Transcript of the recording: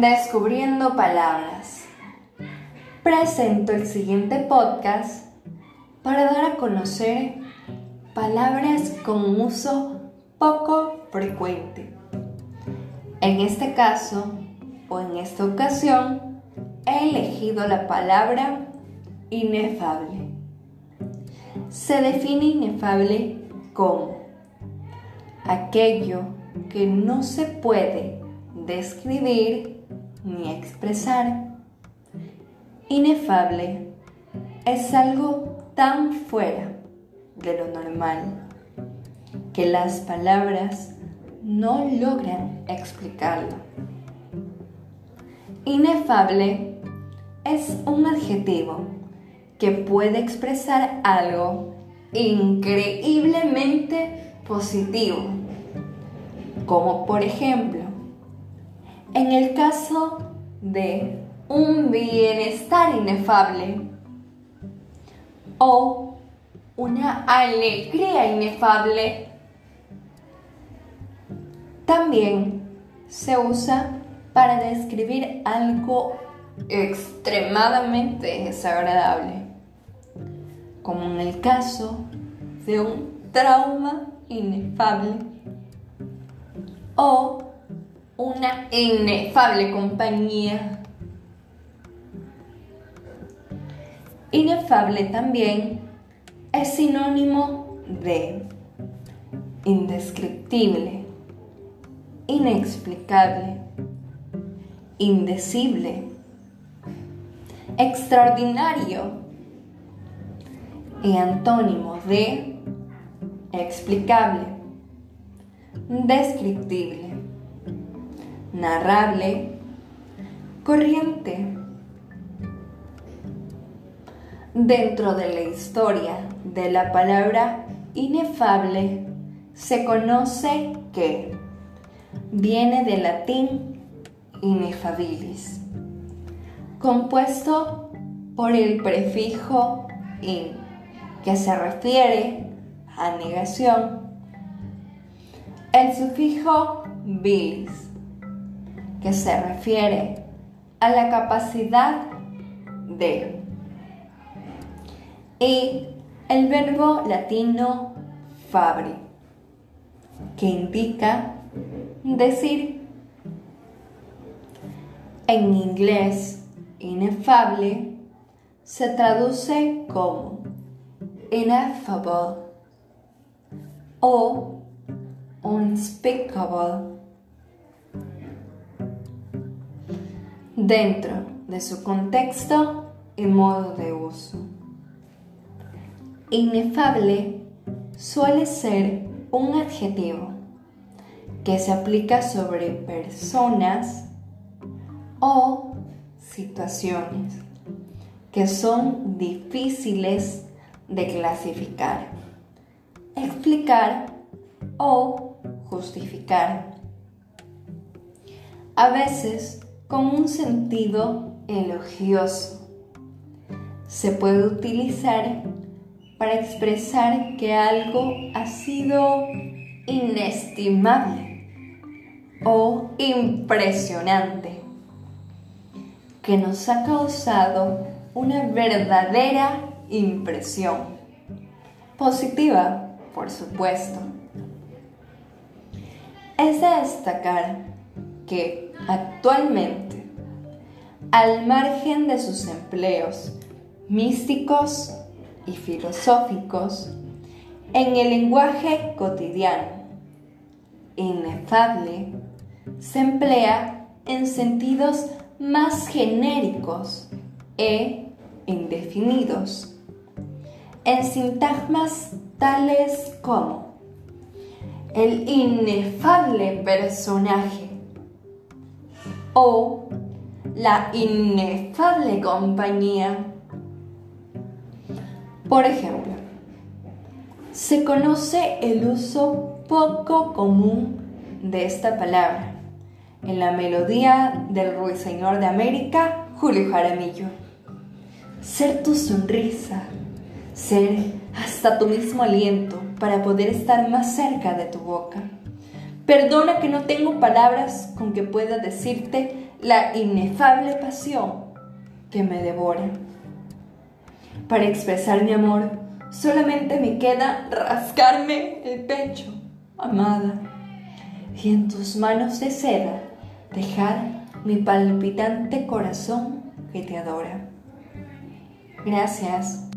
Descubriendo palabras. Presento el siguiente podcast para dar a conocer palabras con uso poco frecuente. En este caso, o en esta ocasión, he elegido la palabra inefable. Se define inefable como aquello que no se puede describir ni expresar. Inefable es algo tan fuera de lo normal que las palabras no logran explicarlo. Inefable es un adjetivo que puede expresar algo increíblemente positivo, como por ejemplo, en el caso de un bienestar inefable o una alegría inefable, también se usa para describir algo extremadamente desagradable, como en el caso de un trauma inefable o una inefable compañía. Inefable también es sinónimo de indescriptible, inexplicable, indecible, extraordinario y antónimo de explicable, descriptible narrable, corriente. Dentro de la historia de la palabra inefable se conoce que viene del latín inefabilis, compuesto por el prefijo in, que se refiere a negación, el sufijo bilis, que se refiere a la capacidad de. Y el verbo latino fabri, que indica decir. En inglés, inefable se traduce como ineffable o unspeakable dentro de su contexto y modo de uso. Inefable suele ser un adjetivo que se aplica sobre personas o situaciones que son difíciles de clasificar, explicar o justificar. A veces con un sentido elogioso. Se puede utilizar para expresar que algo ha sido inestimable o impresionante, que nos ha causado una verdadera impresión, positiva, por supuesto. Es de destacar que actualmente, al margen de sus empleos místicos y filosóficos, en el lenguaje cotidiano, inefable, se emplea en sentidos más genéricos e indefinidos, en sintagmas tales como el inefable personaje o la inefable compañía. Por ejemplo, se conoce el uso poco común de esta palabra en la melodía del ruiseñor de América, Julio Jaramillo. Ser tu sonrisa, ser hasta tu mismo aliento para poder estar más cerca de tu boca Perdona que no tengo palabras con que pueda decirte la inefable pasión que me devora. Para expresar mi amor, solamente me queda rascarme el pecho, amada, y en tus manos de seda dejar mi palpitante corazón que te adora. Gracias